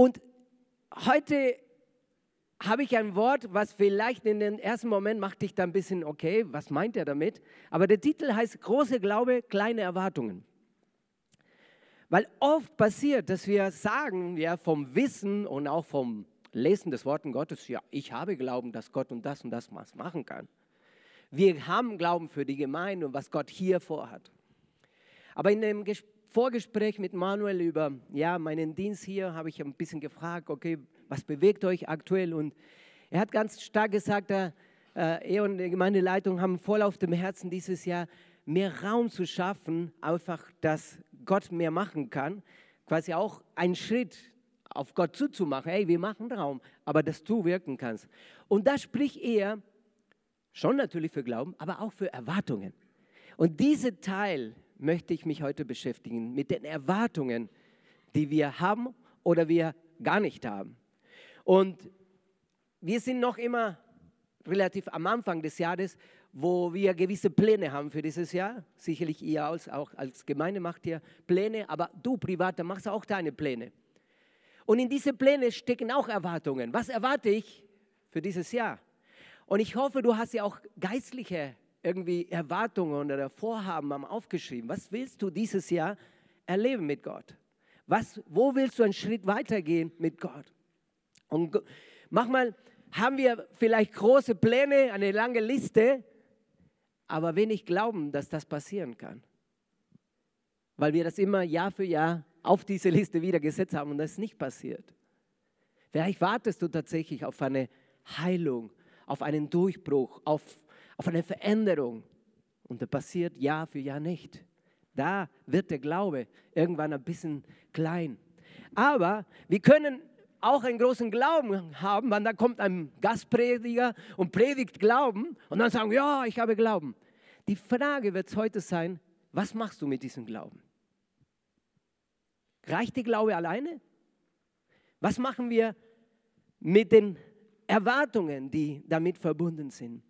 Und heute habe ich ein Wort, was vielleicht in den ersten Moment macht dich da ein bisschen, okay, was meint er damit? Aber der Titel heißt Große Glaube, kleine Erwartungen. Weil oft passiert, dass wir sagen, ja, vom Wissen und auch vom Lesen des Wortes Gottes, ja, ich habe Glauben, dass Gott und das und das machen kann. Wir haben Glauben für die Gemeinde und was Gott hier vorhat. Aber in dem Vorgespräch mit Manuel über ja, meinen Dienst hier habe ich ein bisschen gefragt, okay, was bewegt euch aktuell? Und er hat ganz stark gesagt, äh, er und die Gemeindeleitung haben voll auf dem Herzen dieses Jahr mehr Raum zu schaffen, einfach, dass Gott mehr machen kann. Quasi auch einen Schritt auf Gott zuzumachen. Hey, wir machen Raum, aber dass du wirken kannst. Und da spricht er schon natürlich für Glauben, aber auch für Erwartungen. Und diese Teil möchte ich mich heute beschäftigen, mit den Erwartungen, die wir haben oder wir gar nicht haben. Und wir sind noch immer relativ am Anfang des Jahres, wo wir gewisse Pläne haben für dieses Jahr. Sicherlich ihr als, auch als Gemeinde macht ihr Pläne, aber du Privater machst auch deine Pläne. Und in diese Pläne stecken auch Erwartungen. Was erwarte ich für dieses Jahr? Und ich hoffe, du hast ja auch geistliche irgendwie Erwartungen oder Vorhaben am aufgeschrieben. Was willst du dieses Jahr erleben mit Gott? Was, wo willst du einen Schritt weitergehen mit Gott? Und manchmal haben wir vielleicht große Pläne, eine lange Liste, aber wenig glauben, dass das passieren kann. Weil wir das immer Jahr für Jahr auf diese Liste wieder gesetzt haben und das ist nicht passiert. Vielleicht wartest du tatsächlich auf eine Heilung, auf einen Durchbruch, auf, auf eine Veränderung und das passiert Jahr für Jahr nicht. Da wird der Glaube irgendwann ein bisschen klein. Aber wir können auch einen großen Glauben haben, weil da kommt ein Gastprediger und predigt Glauben und dann sagen, ja, ich habe Glauben. Die Frage wird heute sein, was machst du mit diesem Glauben? Reicht der Glaube alleine? Was machen wir mit den Erwartungen, die damit verbunden sind?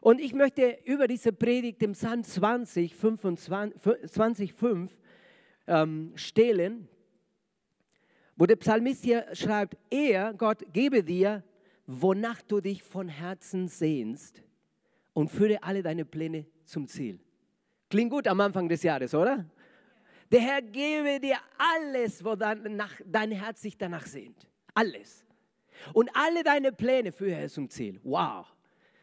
Und ich möchte über diese Predigt im Psalm 20, 25, 5 ähm, stehlen wo der Psalmist hier schreibt, er, Gott, gebe dir, wonach du dich von Herzen sehnst und führe alle deine Pläne zum Ziel. Klingt gut am Anfang des Jahres, oder? Der Herr gebe dir alles, wo dein, dein Herz sich danach sehnt. Alles. Und alle deine Pläne führe er zum Ziel. Wow.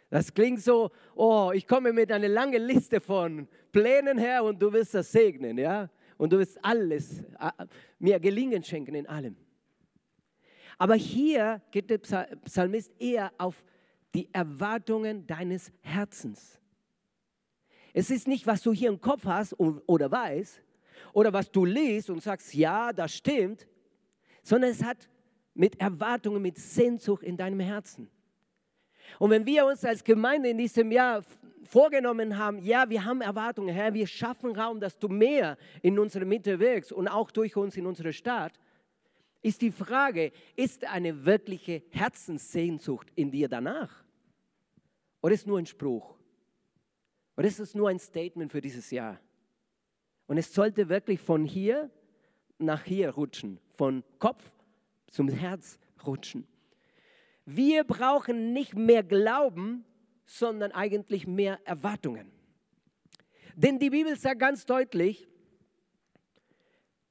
Das klingt so, oh, ich komme mit einer langen Liste von Plänen her und du wirst das segnen, ja? und du wirst alles, mir Gelingen schenken in allem. Aber hier geht der Psalmist eher auf die Erwartungen deines Herzens. Es ist nicht, was du hier im Kopf hast oder weißt, oder was du liest und sagst, ja, das stimmt, sondern es hat mit Erwartungen, mit Sehnsucht in deinem Herzen. Und wenn wir uns als Gemeinde in diesem Jahr vorgenommen haben, ja, wir haben Erwartungen, Herr, wir schaffen Raum, dass du mehr in unserer Mitte wirkst und auch durch uns in unserer Stadt, ist die Frage, ist eine wirkliche Herzenssehnsucht in dir danach? Oder ist nur ein Spruch? Oder ist es nur ein Statement für dieses Jahr? Und es sollte wirklich von hier nach hier rutschen, von Kopf zum Herz rutschen. Wir brauchen nicht mehr Glauben, sondern eigentlich mehr Erwartungen. Denn die Bibel sagt ganz deutlich,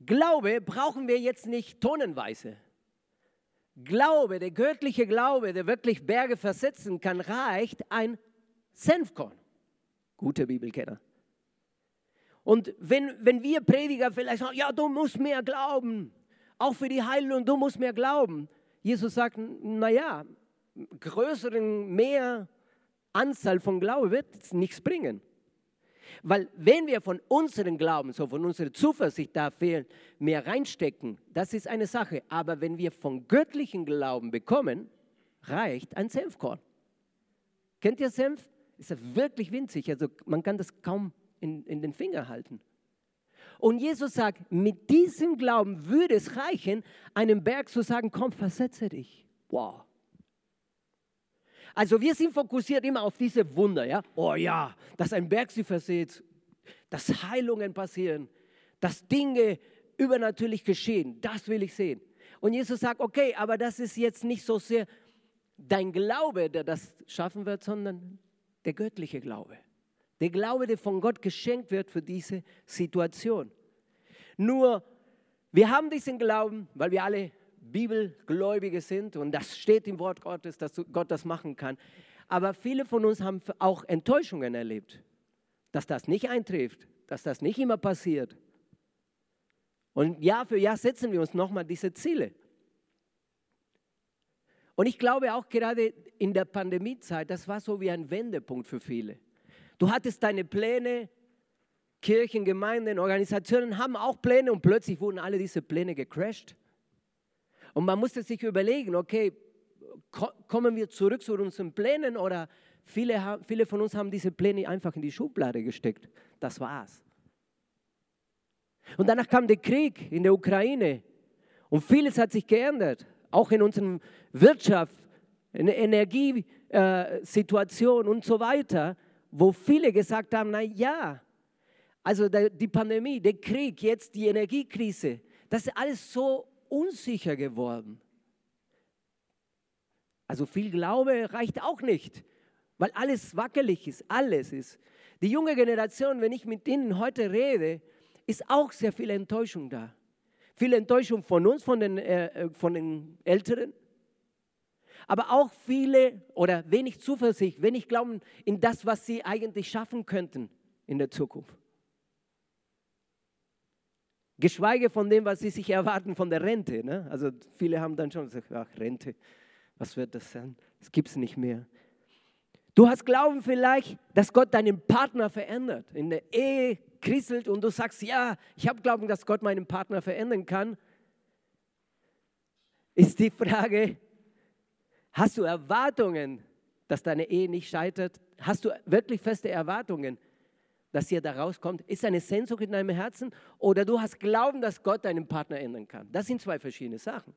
Glaube brauchen wir jetzt nicht tonnenweise. Glaube, der göttliche Glaube, der wirklich Berge versetzen kann, reicht ein Senfkorn. Gute Bibelkenner. Und wenn, wenn wir Prediger vielleicht sagen, ja, du musst mehr glauben, auch für die Heilung, du musst mehr glauben. Jesus sagt, naja, größeren, mehr Anzahl von Glauben wird nichts bringen. Weil wenn wir von unserem Glauben, so von unserer Zuversicht da fehlen, mehr reinstecken, das ist eine Sache. Aber wenn wir von göttlichen Glauben bekommen, reicht ein Senfkorn. Kennt ihr Senf? Ist ja wirklich winzig. Also man kann das kaum in, in den Finger halten. Und Jesus sagt, mit diesem Glauben würde es reichen, einem Berg zu sagen, komm, versetze dich. Wow. Also wir sind fokussiert immer auf diese Wunder, ja. Oh ja, dass ein Berg sie verseht, dass Heilungen passieren, dass Dinge übernatürlich geschehen. Das will ich sehen. Und Jesus sagt, okay, aber das ist jetzt nicht so sehr dein Glaube, der das schaffen wird, sondern der göttliche Glaube. Der Glaube, der von Gott geschenkt wird für diese Situation. Nur, wir haben diesen Glauben, weil wir alle Bibelgläubige sind und das steht im Wort Gottes, dass Gott das machen kann. Aber viele von uns haben auch Enttäuschungen erlebt, dass das nicht eintrifft, dass das nicht immer passiert. Und Jahr für Jahr setzen wir uns nochmal diese Ziele. Und ich glaube auch gerade in der Pandemiezeit, das war so wie ein Wendepunkt für viele. Du hattest deine Pläne, Kirchen, Gemeinden, Organisationen haben auch Pläne und plötzlich wurden alle diese Pläne gecrashed. Und man musste sich überlegen, okay, kommen wir zurück zu unseren Plänen oder viele, viele von uns haben diese Pläne einfach in die Schublade gesteckt. Das war's. Und danach kam der Krieg in der Ukraine und vieles hat sich geändert, auch in unserer Wirtschaft, in der Energiesituation und so weiter, wo viele gesagt haben, na ja, also die Pandemie, der Krieg, jetzt die Energiekrise, das ist alles so unsicher geworden. Also viel Glaube reicht auch nicht, weil alles wackelig ist, alles ist. Die junge Generation, wenn ich mit ihnen heute rede, ist auch sehr viel Enttäuschung da. Viel Enttäuschung von uns, von den, äh, äh von den Älteren, aber auch viele oder wenig Zuversicht, wenig Glauben in das, was sie eigentlich schaffen könnten in der Zukunft. Geschweige von dem, was sie sich erwarten von der Rente. Ne? Also viele haben dann schon gesagt, ach Rente, was wird das sein? Das gibt es nicht mehr. Du hast Glauben vielleicht, dass Gott deinen Partner verändert. In der Ehe kriselt und du sagst, ja, ich habe Glauben, dass Gott meinen Partner verändern kann. Ist die Frage, hast du Erwartungen, dass deine Ehe nicht scheitert? Hast du wirklich feste Erwartungen? dass hier da rauskommt? Ist eine Sehnsucht in deinem Herzen oder du hast Glauben, dass Gott deinen Partner ändern kann? Das sind zwei verschiedene Sachen.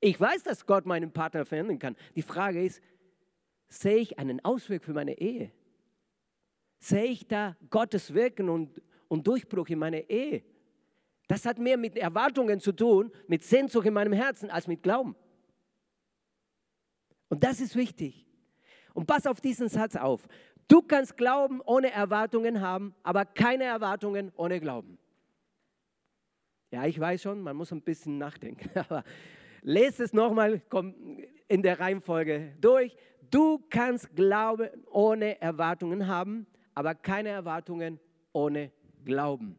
Ich weiß, dass Gott meinen Partner verändern kann. Die Frage ist, sehe ich einen Ausweg für meine Ehe? Sehe ich da Gottes Wirken und, und Durchbruch in meiner Ehe? Das hat mehr mit Erwartungen zu tun, mit Sehnsucht in meinem Herzen, als mit Glauben. Und das ist wichtig. Und pass auf diesen Satz auf. Du kannst Glauben ohne Erwartungen haben, aber keine Erwartungen ohne Glauben. Ja, ich weiß schon, man muss ein bisschen nachdenken, aber lese es nochmal in der Reihenfolge durch. Du kannst Glauben ohne Erwartungen haben, aber keine Erwartungen ohne Glauben.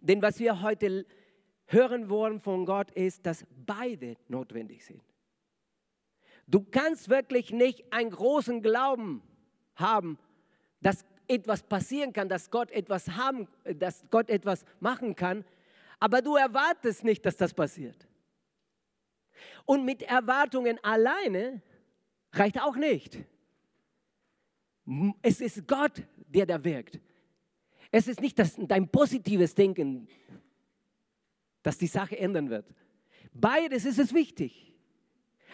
Denn was wir heute hören wollen von Gott ist, dass beide notwendig sind. Du kannst wirklich nicht einen großen Glauben haben, dass etwas passieren kann, dass Gott etwas haben, dass Gott etwas machen kann, aber du erwartest nicht, dass das passiert. Und mit Erwartungen alleine reicht auch nicht. Es ist Gott, der da wirkt. Es ist nicht das, dein positives Denken, das die Sache ändern wird. Beides ist es wichtig.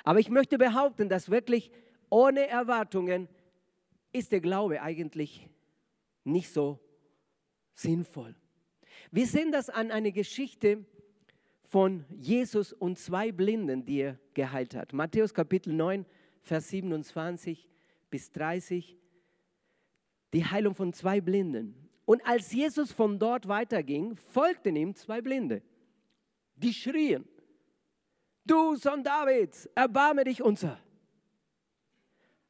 Aber ich möchte behaupten, dass wirklich ohne Erwartungen ist der Glaube eigentlich nicht so sinnvoll. Wir sehen das an einer Geschichte von Jesus und zwei Blinden, die er geheilt hat. Matthäus Kapitel 9, Vers 27 bis 30. Die Heilung von zwei Blinden. Und als Jesus von dort weiterging, folgten ihm zwei Blinde. Die schrien, du Sohn Davids, erbarme dich unser.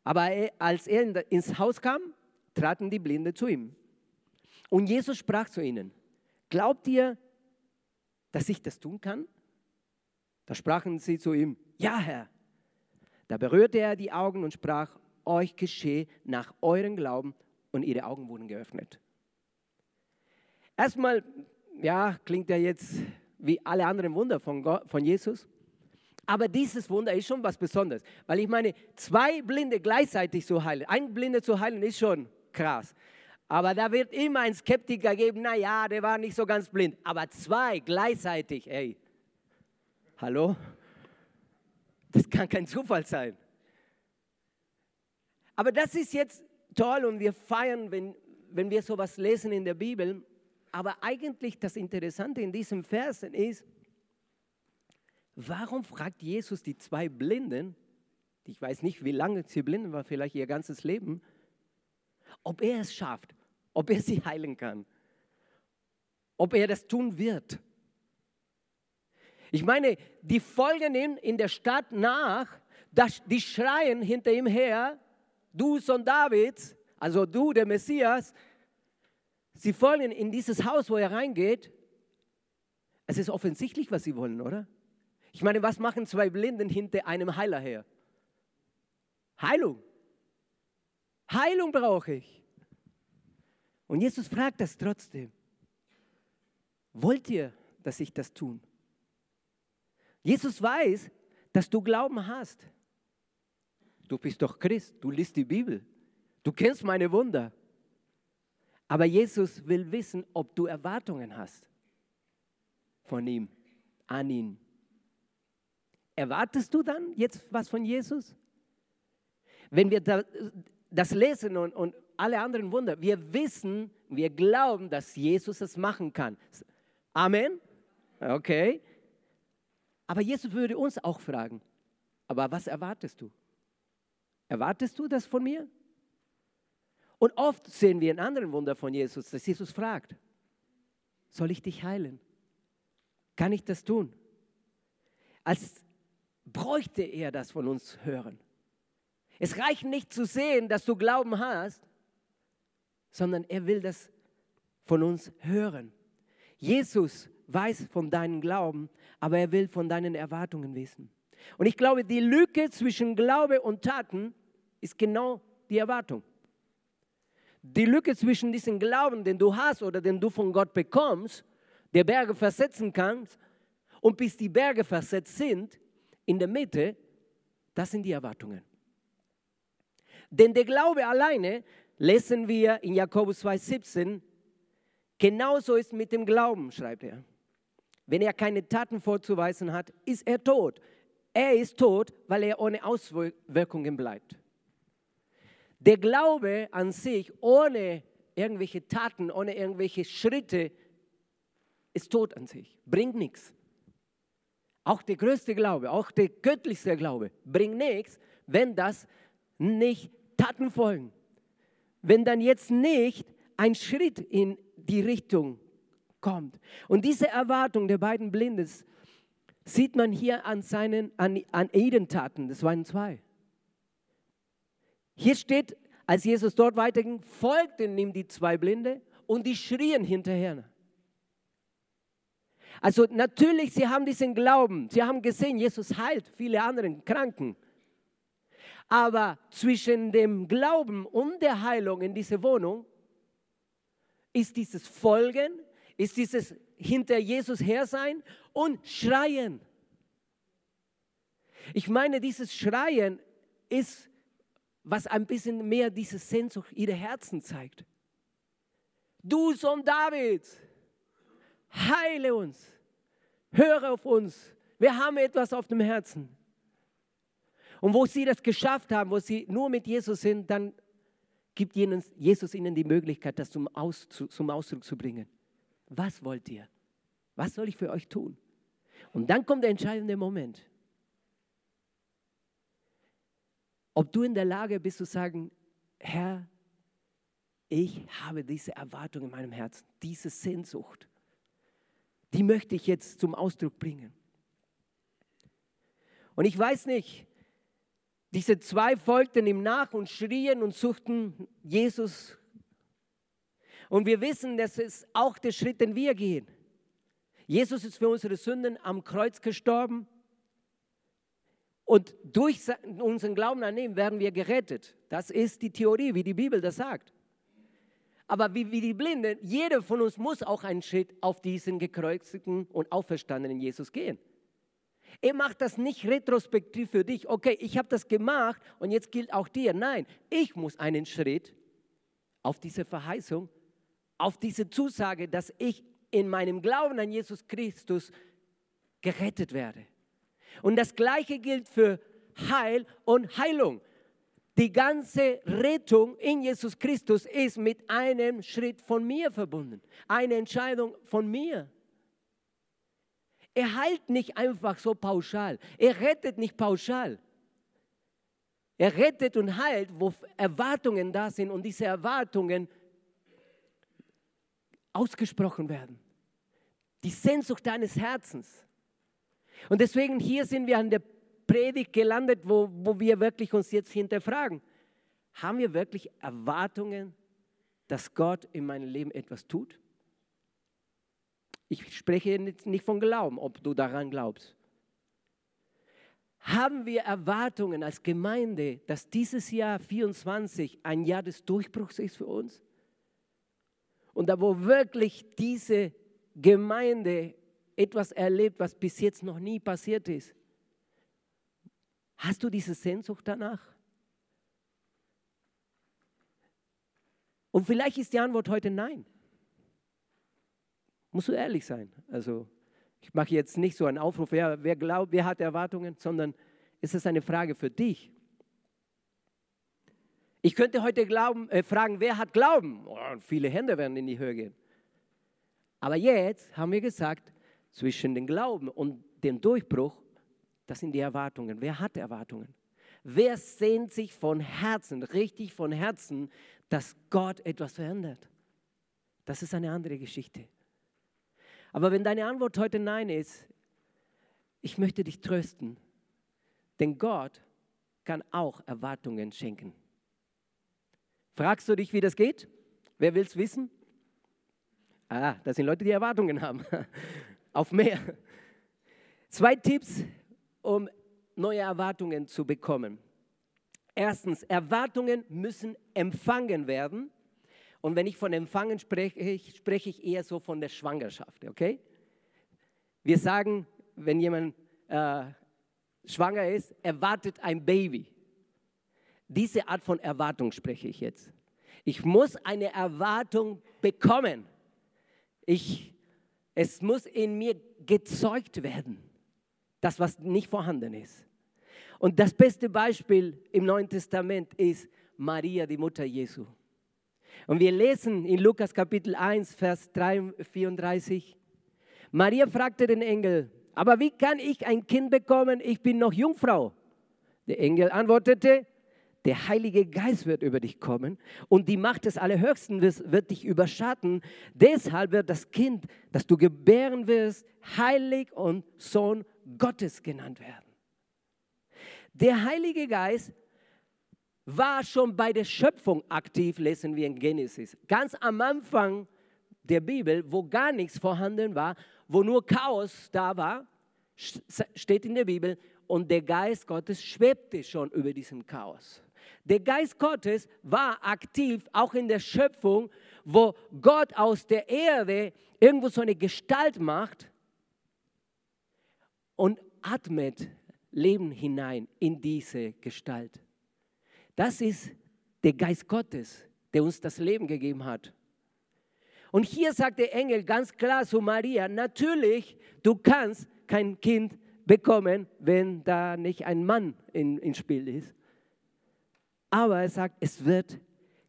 Aber als er ins Haus kam, traten die Blinde zu ihm. Und Jesus sprach zu ihnen, glaubt ihr, dass ich das tun kann? Da sprachen sie zu ihm, ja Herr. Da berührte er die Augen und sprach, euch geschehe nach eurem Glauben und ihre Augen wurden geöffnet. Erstmal, ja, klingt er jetzt wie alle anderen Wunder von, Gott, von Jesus. Aber dieses Wunder ist schon was Besonderes, weil ich meine, zwei Blinde gleichzeitig zu heilen, ein Blinde zu heilen ist schon krass. Aber da wird immer ein Skeptiker geben, na ja, der war nicht so ganz blind. Aber zwei gleichzeitig, ey, hallo? Das kann kein Zufall sein. Aber das ist jetzt toll und wir feiern, wenn, wenn wir sowas lesen in der Bibel. Aber eigentlich das Interessante in diesem Versen ist, Warum fragt Jesus die zwei Blinden, ich weiß nicht, wie lange sie blind war, vielleicht ihr ganzes Leben, ob er es schafft, ob er sie heilen kann, ob er das tun wird. Ich meine, die folgen ihm in der Stadt nach, die schreien hinter ihm her, du Sohn Davids, also du, der Messias, sie folgen in dieses Haus, wo er reingeht. Es ist offensichtlich, was sie wollen, oder? Ich meine, was machen zwei Blinden hinter einem Heiler her? Heilung. Heilung brauche ich. Und Jesus fragt das trotzdem. Wollt ihr, dass ich das tun? Jesus weiß, dass du Glauben hast. Du bist doch Christ, du liest die Bibel, du kennst meine Wunder. Aber Jesus will wissen, ob du Erwartungen hast von ihm, an ihn. Erwartest du dann jetzt was von Jesus? Wenn wir das lesen und, und alle anderen Wunder, wir wissen, wir glauben, dass Jesus es machen kann. Amen? Okay. Aber Jesus würde uns auch fragen, aber was erwartest du? Erwartest du das von mir? Und oft sehen wir in anderen Wunder von Jesus, dass Jesus fragt, soll ich dich heilen? Kann ich das tun? Als bräuchte er das von uns hören. Es reicht nicht zu sehen, dass du Glauben hast, sondern er will das von uns hören. Jesus weiß von deinem Glauben, aber er will von deinen Erwartungen wissen. Und ich glaube, die Lücke zwischen Glaube und Taten ist genau die Erwartung. Die Lücke zwischen diesem Glauben, den du hast oder den du von Gott bekommst, der Berge versetzen kannst, und bis die Berge versetzt sind, in der Mitte, das sind die Erwartungen. Denn der Glaube alleine, lesen wir in Jakobus 2,17, genauso ist mit dem Glauben, schreibt er. Wenn er keine Taten vorzuweisen hat, ist er tot. Er ist tot, weil er ohne Auswirkungen bleibt. Der Glaube an sich, ohne irgendwelche Taten, ohne irgendwelche Schritte, ist tot an sich, bringt nichts. Auch der größte Glaube, auch der göttlichste Glaube bringt nichts, wenn das nicht Taten folgen. Wenn dann jetzt nicht ein Schritt in die Richtung kommt. Und diese Erwartung der beiden Blindes sieht man hier an, seinen, an, an ihren Taten. Das waren zwei. Hier steht, als Jesus dort weiterging, folgten ihm die zwei Blinde und die schrien hinterher. Also natürlich, sie haben diesen Glauben, sie haben gesehen, Jesus heilt viele andere Kranken. Aber zwischen dem Glauben und der Heilung in diese Wohnung ist dieses Folgen, ist dieses hinter Jesus her sein und Schreien. Ich meine, dieses Schreien ist, was ein bisschen mehr diese Sehnsucht ihrer Herzen zeigt. Du Sohn Davids, heile uns, höre auf uns, wir haben etwas auf dem Herzen. Und wo sie das geschafft haben, wo sie nur mit Jesus sind, dann gibt Jesus ihnen die Möglichkeit, das zum, Aus, zum Ausdruck zu bringen. Was wollt ihr? Was soll ich für euch tun? Und dann kommt der entscheidende Moment. Ob du in der Lage bist zu sagen, Herr, ich habe diese Erwartung in meinem Herzen, diese Sehnsucht die möchte ich jetzt zum Ausdruck bringen. Und ich weiß nicht, diese zwei folgten ihm nach und schrien und suchten Jesus. Und wir wissen, das ist auch der Schritt, den wir gehen. Jesus ist für unsere Sünden am Kreuz gestorben. Und durch unseren Glauben an ihn werden wir gerettet. Das ist die Theorie, wie die Bibel das sagt. Aber wie, wie die Blinden, jeder von uns muss auch einen Schritt auf diesen gekreuzigten und auferstandenen Jesus gehen. Er macht das nicht retrospektiv für dich. Okay, ich habe das gemacht und jetzt gilt auch dir. Nein, ich muss einen Schritt auf diese Verheißung, auf diese Zusage, dass ich in meinem Glauben an Jesus Christus gerettet werde. Und das Gleiche gilt für Heil und Heilung. Die ganze Rettung in Jesus Christus ist mit einem Schritt von mir verbunden, eine Entscheidung von mir. er heilt nicht einfach so pauschal. Er rettet nicht pauschal. Er rettet und heilt, wo Erwartungen da sind und diese Erwartungen ausgesprochen werden. Die Sehnsucht deines Herzens. Und deswegen hier sind wir an der Predigt gelandet, wo, wo wir wirklich uns jetzt hinterfragen. Haben wir wirklich Erwartungen, dass Gott in meinem Leben etwas tut? Ich spreche nicht von Glauben, ob du daran glaubst. Haben wir Erwartungen als Gemeinde, dass dieses Jahr 24 ein Jahr des Durchbruchs ist für uns? Und da wo wirklich diese Gemeinde etwas erlebt, was bis jetzt noch nie passiert ist. Hast du diese Sehnsucht danach? Und vielleicht ist die Antwort heute nein. Musst du ehrlich sein. Also ich mache jetzt nicht so einen Aufruf, wer, wer glaubt, wer hat Erwartungen, sondern es ist eine Frage für dich. Ich könnte heute glauben, äh, fragen, wer hat Glauben? Oh, viele Hände werden in die Höhe gehen. Aber jetzt haben wir gesagt, zwischen dem Glauben und dem Durchbruch, das sind die Erwartungen. Wer hat Erwartungen? Wer sehnt sich von Herzen, richtig von Herzen, dass Gott etwas verändert? Das ist eine andere Geschichte. Aber wenn deine Antwort heute Nein ist, ich möchte dich trösten, denn Gott kann auch Erwartungen schenken. Fragst du dich, wie das geht? Wer will es wissen? Ah, das sind Leute, die Erwartungen haben. Auf mehr. Zwei Tipps, um neue Erwartungen zu bekommen. Erstens, Erwartungen müssen empfangen werden. Und wenn ich von empfangen spreche, spreche ich eher so von der Schwangerschaft, okay? Wir sagen, wenn jemand äh, schwanger ist, erwartet ein Baby. Diese Art von Erwartung spreche ich jetzt. Ich muss eine Erwartung bekommen. Ich, es muss in mir gezeugt werden, das, was nicht vorhanden ist. Und das beste Beispiel im Neuen Testament ist Maria, die Mutter Jesu. Und wir lesen in Lukas Kapitel 1, Vers 3, 34. Maria fragte den Engel, aber wie kann ich ein Kind bekommen? Ich bin noch Jungfrau. Der Engel antwortete, der Heilige Geist wird über dich kommen und die Macht des Allerhöchsten wird dich überschatten. Deshalb wird das Kind, das du gebären wirst, heilig und Sohn Gottes genannt werden. Der Heilige Geist war schon bei der Schöpfung aktiv, lesen wir in Genesis. Ganz am Anfang der Bibel, wo gar nichts vorhanden war, wo nur Chaos da war, steht in der Bibel, und der Geist Gottes schwebte schon über diesem Chaos. Der Geist Gottes war aktiv auch in der Schöpfung, wo Gott aus der Erde irgendwo so eine Gestalt macht und atmet Leben hinein in diese Gestalt. Das ist der Geist Gottes, der uns das Leben gegeben hat. Und hier sagt der Engel ganz klar zu Maria, natürlich, du kannst kein Kind bekommen, wenn da nicht ein Mann ins Spiel ist. Aber er sagt, es wird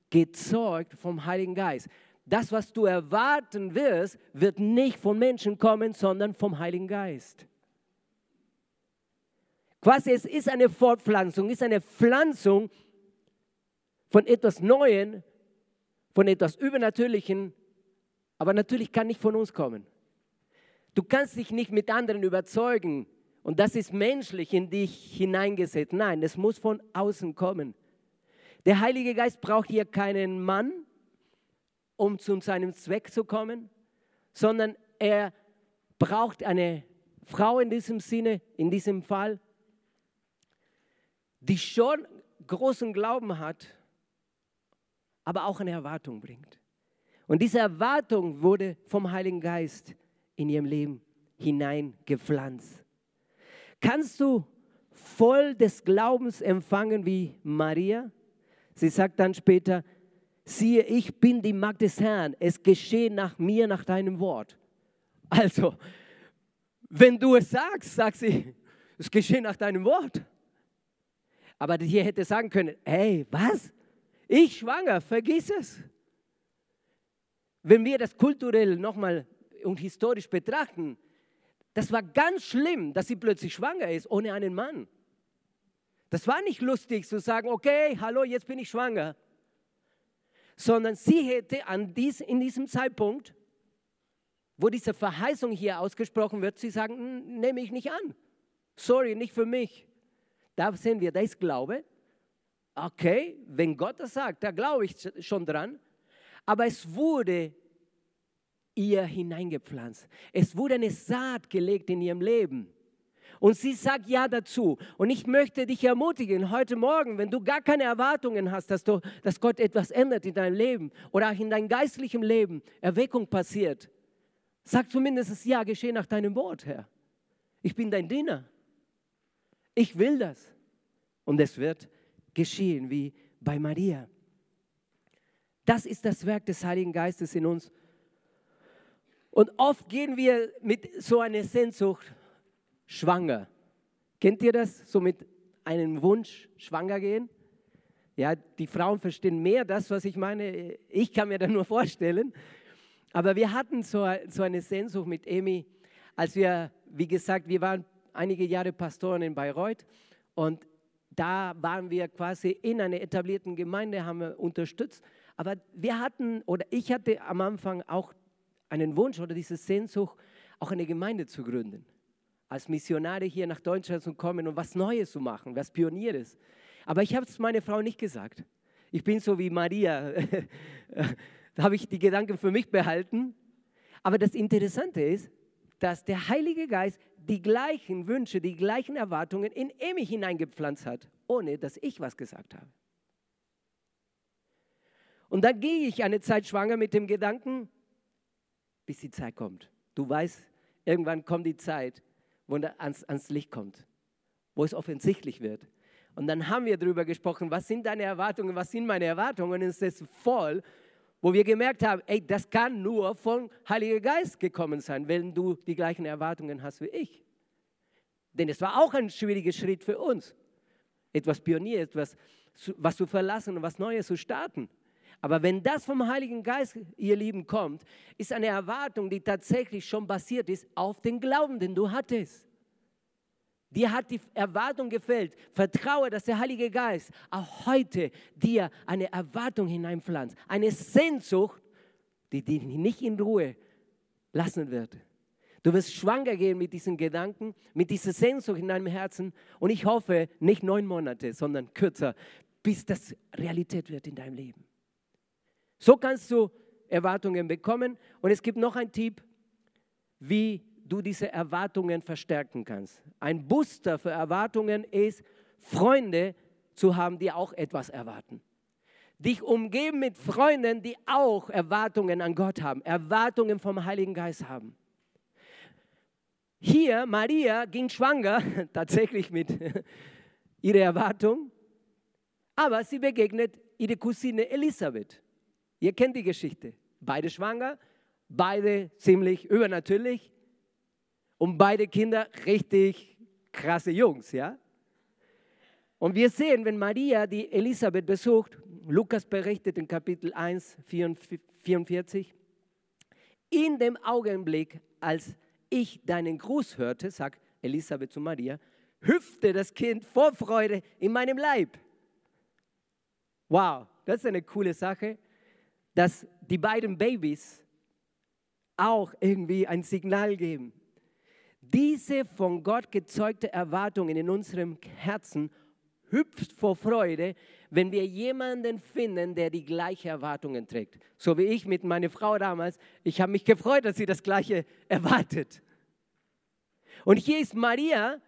gezeugt vom Heiligen Geist. Das, was du erwarten wirst, wird nicht von Menschen kommen, sondern vom Heiligen Geist. Quasi, es ist eine Fortpflanzung, ist eine Pflanzung von etwas Neuen, von etwas Übernatürlichen, aber natürlich kann nicht von uns kommen. Du kannst dich nicht mit anderen überzeugen und das ist menschlich in dich hineingesetzt. Nein, es muss von außen kommen. Der Heilige Geist braucht hier keinen Mann, um zu seinem Zweck zu kommen, sondern er braucht eine Frau in diesem Sinne, in diesem Fall, die schon großen Glauben hat, aber auch eine Erwartung bringt. Und diese Erwartung wurde vom Heiligen Geist in ihrem Leben hineingepflanzt. Kannst du voll des Glaubens empfangen wie Maria? Sie sagt dann später, siehe, ich bin die Magd des Herrn, es geschehe nach mir, nach deinem Wort. Also, wenn du es sagst, sagt sie, es geschehe nach deinem Wort. Aber hier hätte sagen können, hey, was? Ich schwanger, vergiss es. Wenn wir das kulturell nochmal und historisch betrachten, das war ganz schlimm, dass sie plötzlich schwanger ist ohne einen Mann. Das war nicht lustig zu sagen, okay, hallo, jetzt bin ich schwanger. Sondern sie hätte an dies, in diesem Zeitpunkt, wo diese Verheißung hier ausgesprochen wird, sie sagen, nehme ich nicht an. Sorry, nicht für mich. Da sehen wir, da ist Glaube. Okay, wenn Gott das sagt, da glaube ich schon dran. Aber es wurde ihr hineingepflanzt. Es wurde eine Saat gelegt in ihrem Leben. Und sie sagt ja dazu. Und ich möchte dich ermutigen, heute Morgen, wenn du gar keine Erwartungen hast, dass, du, dass Gott etwas ändert in deinem Leben oder auch in deinem geistlichen Leben, Erweckung passiert, sag zumindest ja, geschehe nach deinem Wort, Herr. Ich bin dein Diener. Ich will das. Und es wird geschehen wie bei Maria. Das ist das Werk des Heiligen Geistes in uns. Und oft gehen wir mit so einer Sehnsucht schwanger. Kennt ihr das? So mit einem Wunsch schwanger gehen? Ja, die Frauen verstehen mehr das, was ich meine. Ich kann mir das nur vorstellen. Aber wir hatten so, so eine Sehnsucht mit Emi, als wir, wie gesagt, wir waren einige Jahre Pastoren in Bayreuth und da waren wir quasi in einer etablierten Gemeinde, haben wir unterstützt. Aber wir hatten, oder ich hatte am Anfang auch einen Wunsch oder diese Sehnsucht, auch eine Gemeinde zu gründen als Missionare hier nach Deutschland zu kommen und was Neues zu machen, was Pionieres. Aber ich habe es meiner Frau nicht gesagt. Ich bin so wie Maria. da habe ich die Gedanken für mich behalten. Aber das Interessante ist, dass der Heilige Geist die gleichen Wünsche, die gleichen Erwartungen in Emi hineingepflanzt hat, ohne dass ich was gesagt habe. Und dann gehe ich eine Zeit schwanger mit dem Gedanken, bis die Zeit kommt. Du weißt, irgendwann kommt die Zeit, wo ans, ans Licht kommt, wo es offensichtlich wird. Und dann haben wir darüber gesprochen, was sind deine Erwartungen, was sind meine Erwartungen. Und es ist voll, wo wir gemerkt haben, ey, das kann nur vom Heiligen Geist gekommen sein, wenn du die gleichen Erwartungen hast wie ich. Denn es war auch ein schwieriger Schritt für uns, etwas Pionier, etwas was zu verlassen und was Neues zu starten. Aber wenn das vom Heiligen Geist, ihr Lieben, kommt, ist eine Erwartung, die tatsächlich schon basiert ist auf den Glauben, den du hattest. Dir hat die Erwartung gefällt. Vertraue, dass der Heilige Geist auch heute dir eine Erwartung hineinpflanzt. Eine Sehnsucht, die dich nicht in Ruhe lassen wird. Du wirst schwanger gehen mit diesen Gedanken, mit dieser Sehnsucht in deinem Herzen. Und ich hoffe, nicht neun Monate, sondern kürzer, bis das Realität wird in deinem Leben. So kannst du Erwartungen bekommen. Und es gibt noch einen Tipp, wie du diese Erwartungen verstärken kannst. Ein Booster für Erwartungen ist, Freunde zu haben, die auch etwas erwarten. Dich umgeben mit Freunden, die auch Erwartungen an Gott haben, Erwartungen vom Heiligen Geist haben. Hier, Maria ging schwanger, tatsächlich mit ihrer Erwartung, aber sie begegnet ihre Cousine Elisabeth. Ihr kennt die Geschichte. Beide schwanger, beide ziemlich übernatürlich und beide Kinder richtig krasse Jungs, ja? Und wir sehen, wenn Maria die Elisabeth besucht, Lukas berichtet in Kapitel 1, 44, in dem Augenblick, als ich deinen Gruß hörte, sagt Elisabeth zu Maria, hüpfte das Kind vor Freude in meinem Leib. Wow, das ist eine coole Sache dass die beiden Babys auch irgendwie ein Signal geben. Diese von Gott gezeugte Erwartung in unserem Herzen hüpft vor Freude, wenn wir jemanden finden, der die gleichen Erwartungen trägt. So wie ich mit meiner Frau damals. Ich habe mich gefreut, dass sie das gleiche erwartet. Und hier ist Maria,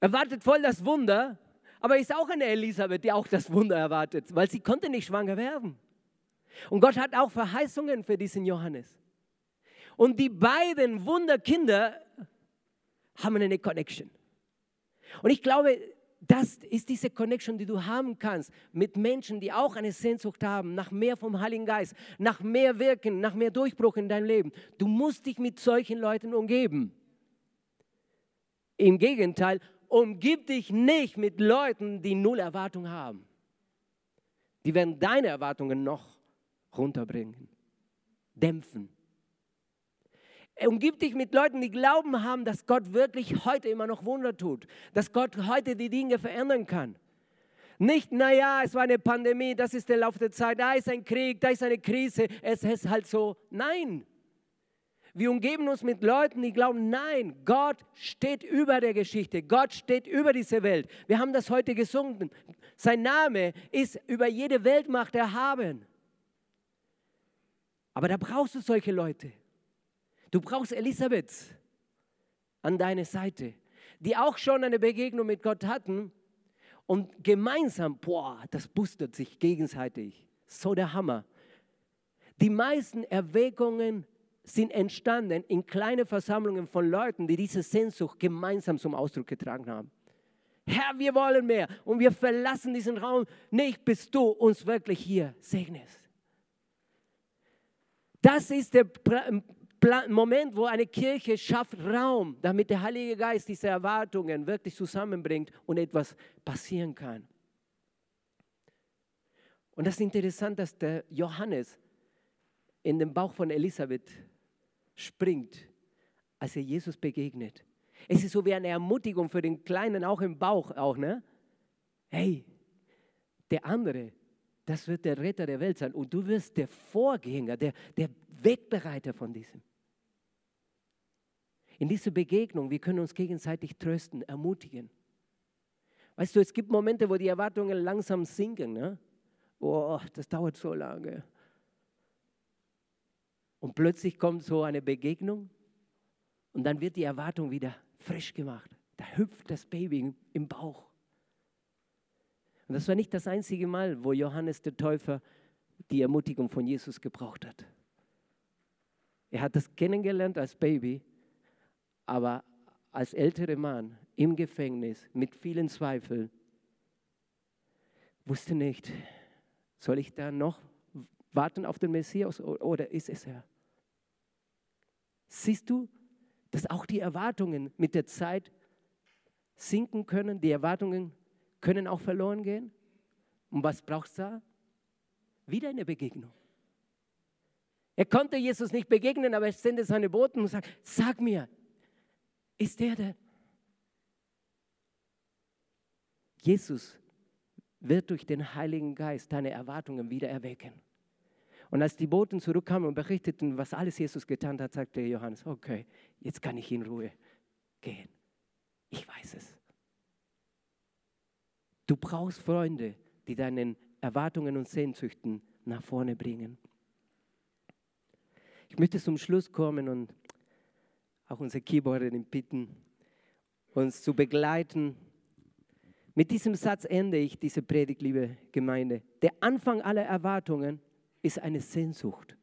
erwartet voll das Wunder, aber ist auch eine Elisabeth, die auch das Wunder erwartet, weil sie konnte nicht schwanger werden. Und Gott hat auch Verheißungen für diesen Johannes. Und die beiden Wunderkinder haben eine Connection. Und ich glaube, das ist diese Connection, die du haben kannst mit Menschen, die auch eine Sehnsucht haben nach mehr vom Heiligen Geist, nach mehr Wirken, nach mehr Durchbruch in deinem Leben. Du musst dich mit solchen Leuten umgeben. Im Gegenteil, umgib dich nicht mit Leuten, die null Erwartung haben. Die werden deine Erwartungen noch runterbringen, dämpfen. Umgib dich mit Leuten, die Glauben haben, dass Gott wirklich heute immer noch Wunder tut, dass Gott heute die Dinge verändern kann. Nicht, naja, es war eine Pandemie, das ist der Lauf der Zeit, da ist ein Krieg, da ist eine Krise, es ist halt so. Nein. Wir umgeben uns mit Leuten, die glauben, nein, Gott steht über der Geschichte, Gott steht über diese Welt. Wir haben das heute gesungen. Sein Name ist über jede Weltmacht erhaben. Aber da brauchst du solche Leute. Du brauchst Elisabeth an deiner Seite, die auch schon eine Begegnung mit Gott hatten und gemeinsam, boah, das boostet sich gegenseitig. So der Hammer. Die meisten Erwägungen sind entstanden in kleinen Versammlungen von Leuten, die diese Sehnsucht gemeinsam zum Ausdruck getragen haben. Herr, wir wollen mehr und wir verlassen diesen Raum nicht, bis du uns wirklich hier segnest. Das ist der Moment, wo eine Kirche schafft Raum, damit der Heilige Geist diese Erwartungen wirklich zusammenbringt und etwas passieren kann. Und das ist interessant, dass der Johannes in den Bauch von Elisabeth springt, als er Jesus begegnet. Es ist so wie eine Ermutigung für den Kleinen, auch im Bauch, auch, ne? Hey, der andere, das wird der Retter der Welt sein und du wirst der Vorgänger, der, der Wegbereiter von diesem. In dieser Begegnung, wir können uns gegenseitig trösten, ermutigen. Weißt du, es gibt Momente, wo die Erwartungen langsam sinken. Ne? Oh, das dauert so lange. Und plötzlich kommt so eine Begegnung und dann wird die Erwartung wieder frisch gemacht. Da hüpft das Baby im Bauch. Und das war nicht das einzige Mal, wo Johannes der Täufer die Ermutigung von Jesus gebraucht hat. Er hat das kennengelernt als Baby aber als älterer Mann im Gefängnis mit vielen Zweifeln wusste nicht, soll ich da noch warten auf den Messias oder ist es er? Siehst du, dass auch die Erwartungen mit der Zeit sinken können, die Erwartungen können auch verloren gehen? Und was brauchst du da? Wieder eine Begegnung. Er konnte Jesus nicht begegnen, aber er sendet seine Boten und sagt, sag mir, ist der der. Jesus wird durch den Heiligen Geist deine Erwartungen wieder erwecken. Und als die Boten zurückkamen und berichteten, was alles Jesus getan hat, sagte Johannes, okay, jetzt kann ich in Ruhe gehen. Ich weiß es. Du brauchst Freunde, die deinen Erwartungen und Sehnsüchten nach vorne bringen. Ich möchte zum Schluss kommen und auch unsere Keyboarderin bitten, uns zu begleiten. Mit diesem Satz ende ich diese Predigt, liebe Gemeinde. Der Anfang aller Erwartungen ist eine Sehnsucht.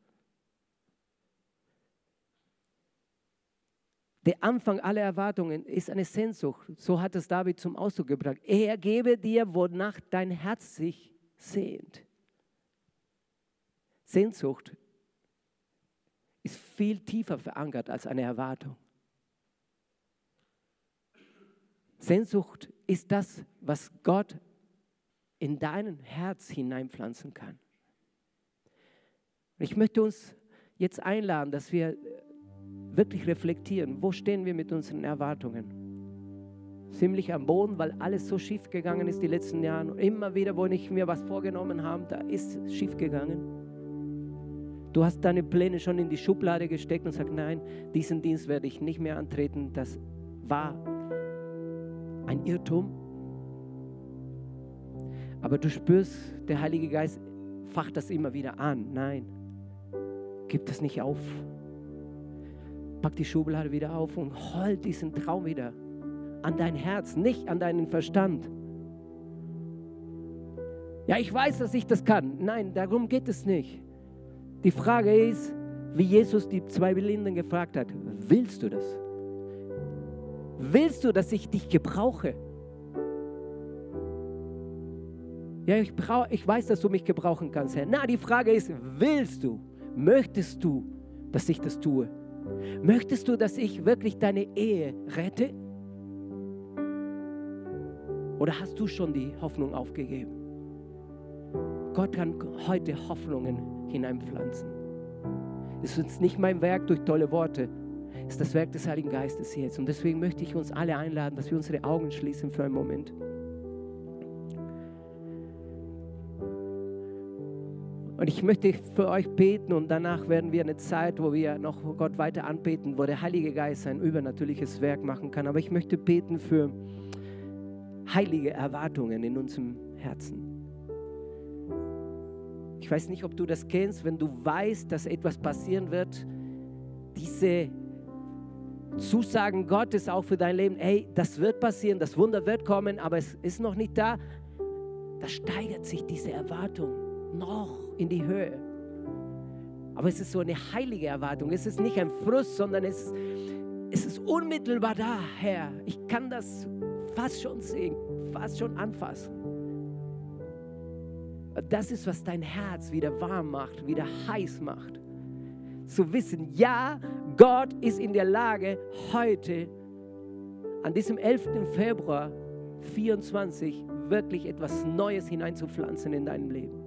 Der Anfang aller Erwartungen ist eine Sehnsucht. So hat es David zum Ausdruck gebracht. Er gebe dir, wonach dein Herz sich sehnt. Sehnsucht viel tiefer verankert als eine Erwartung. Sehnsucht ist das, was Gott in dein Herz hineinpflanzen kann. Ich möchte uns jetzt einladen, dass wir wirklich reflektieren, wo stehen wir mit unseren Erwartungen. Ziemlich am Boden, weil alles so schief gegangen ist die letzten Jahre. Und immer wieder, wo ich mir was vorgenommen habe, da ist es schief gegangen. Du hast deine Pläne schon in die Schublade gesteckt und sagst, nein, diesen Dienst werde ich nicht mehr antreten. Das war ein Irrtum. Aber du spürst, der Heilige Geist facht das immer wieder an. Nein, gib das nicht auf. Pack die Schublade wieder auf und hol diesen Traum wieder an dein Herz, nicht an deinen Verstand. Ja, ich weiß, dass ich das kann. Nein, darum geht es nicht. Die Frage ist, wie Jesus die zwei Blinden gefragt hat, willst du das? Willst du, dass ich dich gebrauche? Ja, ich, brauch, ich weiß, dass du mich gebrauchen kannst, Herr. Na, die Frage ist, willst du, möchtest du, dass ich das tue? Möchtest du, dass ich wirklich deine Ehe rette? Oder hast du schon die Hoffnung aufgegeben? Gott kann heute Hoffnungen hineinpflanzen. Es ist nicht mein Werk durch tolle Worte, ist das Werk des Heiligen Geistes jetzt. Und deswegen möchte ich uns alle einladen, dass wir unsere Augen schließen für einen Moment. Und ich möchte für euch beten und danach werden wir eine Zeit, wo wir noch Gott weiter anbeten, wo der Heilige Geist sein übernatürliches Werk machen kann. Aber ich möchte beten für heilige Erwartungen in unserem Herzen. Ich weiß nicht, ob du das kennst, wenn du weißt, dass etwas passieren wird, diese Zusagen Gottes auch für dein Leben, hey, das wird passieren, das Wunder wird kommen, aber es ist noch nicht da, da steigert sich diese Erwartung noch in die Höhe. Aber es ist so eine heilige Erwartung. Es ist nicht ein Frust, sondern es es ist unmittelbar da, Herr. Ich kann das fast schon sehen, fast schon anfassen. Das ist, was dein Herz wieder warm macht, wieder heiß macht. Zu wissen, ja, Gott ist in der Lage, heute, an diesem 11. Februar 24, wirklich etwas Neues hineinzupflanzen in deinem Leben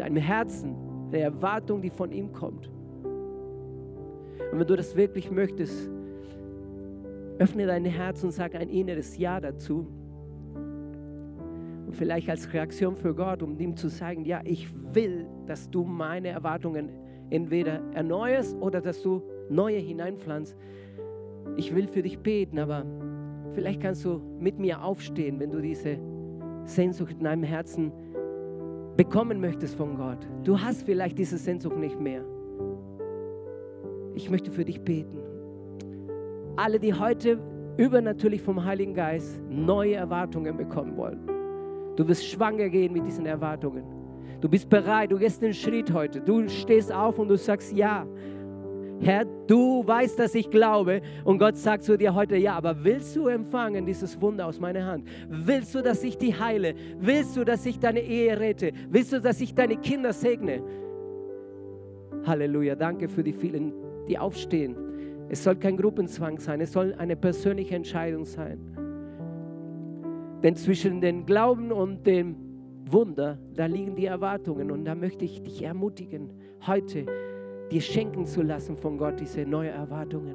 deinem Herzen, der Erwartung, die von ihm kommt. Und wenn du das wirklich möchtest, öffne dein Herz und sag ein inneres Ja dazu. Vielleicht als Reaktion für Gott, um ihm zu sagen, ja, ich will, dass du meine Erwartungen entweder erneuerst oder dass du neue hineinpflanzt. Ich will für dich beten, aber vielleicht kannst du mit mir aufstehen, wenn du diese Sehnsucht in deinem Herzen bekommen möchtest von Gott. Du hast vielleicht diese Sehnsucht nicht mehr. Ich möchte für dich beten. Alle, die heute übernatürlich vom Heiligen Geist neue Erwartungen bekommen wollen. Du wirst schwanger gehen mit diesen Erwartungen. Du bist bereit, du gehst den Schritt heute. Du stehst auf und du sagst ja. Herr, du weißt, dass ich glaube. Und Gott sagt zu dir heute, ja, aber willst du empfangen dieses Wunder aus meiner Hand? Willst du, dass ich dich heile? Willst du, dass ich deine Ehe rette? Willst du, dass ich deine Kinder segne? Halleluja, danke für die vielen, die aufstehen. Es soll kein Gruppenzwang sein, es soll eine persönliche Entscheidung sein. Denn zwischen dem Glauben und dem Wunder, da liegen die Erwartungen. Und da möchte ich dich ermutigen, heute dir schenken zu lassen von Gott, diese neuen Erwartungen.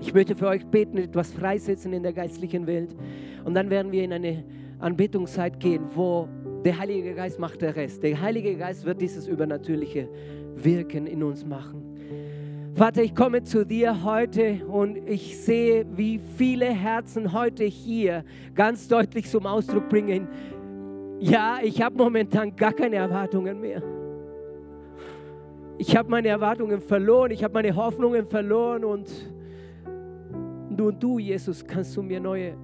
Ich möchte für euch beten, etwas freisetzen in der geistlichen Welt. Und dann werden wir in eine Anbetungszeit gehen, wo der Heilige Geist macht der Rest. Der Heilige Geist wird dieses übernatürliche Wirken in uns machen. Vater, ich komme zu dir heute und ich sehe, wie viele Herzen heute hier ganz deutlich zum Ausdruck bringen. Ja, ich habe momentan gar keine Erwartungen mehr. Ich habe meine Erwartungen verloren, ich habe meine Hoffnungen verloren und nur du, Jesus, kannst du mir neue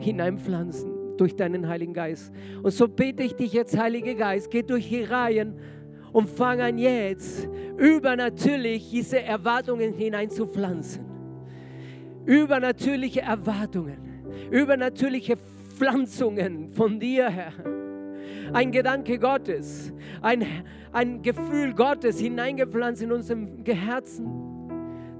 hineinpflanzen durch deinen Heiligen Geist. Und so bete ich dich jetzt, Heiliger Geist, geh durch die Reihen und fang an jetzt übernatürlich diese Erwartungen hineinzupflanzen. Übernatürliche Erwartungen, übernatürliche Pflanzungen von dir, Herr ein Gedanke Gottes, ein, ein Gefühl Gottes hineingepflanzt in unserem Herzen,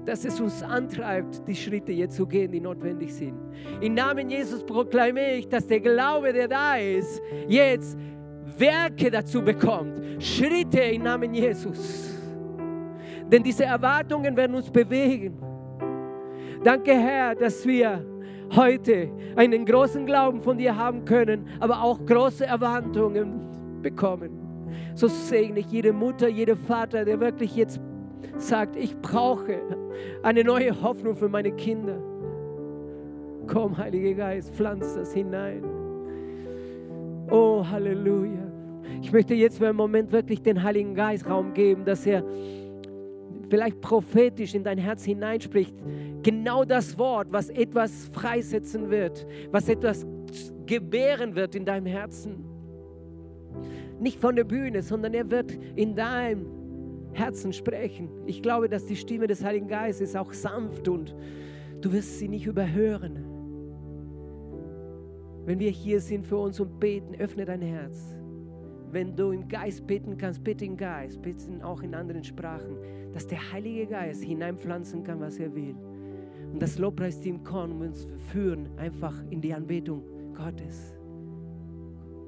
dass es uns antreibt, die Schritte jetzt zu gehen, die notwendig sind. Im Namen Jesus proklamiere ich, dass der Glaube, der da ist, jetzt Werke dazu bekommt, Schritte im Namen Jesus. Denn diese Erwartungen werden uns bewegen. Danke, Herr, dass wir heute einen großen Glauben von dir haben können, aber auch große Erwartungen bekommen. So segne ich jede Mutter, jede Vater, der wirklich jetzt sagt, ich brauche eine neue Hoffnung für meine Kinder. Komm, Heiliger Geist, pflanz das hinein. Oh, Halleluja. Ich möchte jetzt für einen Moment wirklich den Heiligen Geist Raum geben, dass er vielleicht prophetisch in dein Herz hineinspricht, genau das Wort, was etwas freisetzen wird, was etwas gebären wird in deinem Herzen. Nicht von der Bühne, sondern er wird in deinem Herzen sprechen. Ich glaube, dass die Stimme des Heiligen Geistes auch sanft und du wirst sie nicht überhören. Wenn wir hier sind für uns und beten, öffne dein Herz. Wenn du im Geist beten kannst, bitte im Geist, bitte auch in anderen Sprachen, dass der Heilige Geist hineinpflanzen kann, was er will. Und das Lobpreisteam kann uns führen einfach in die Anbetung Gottes.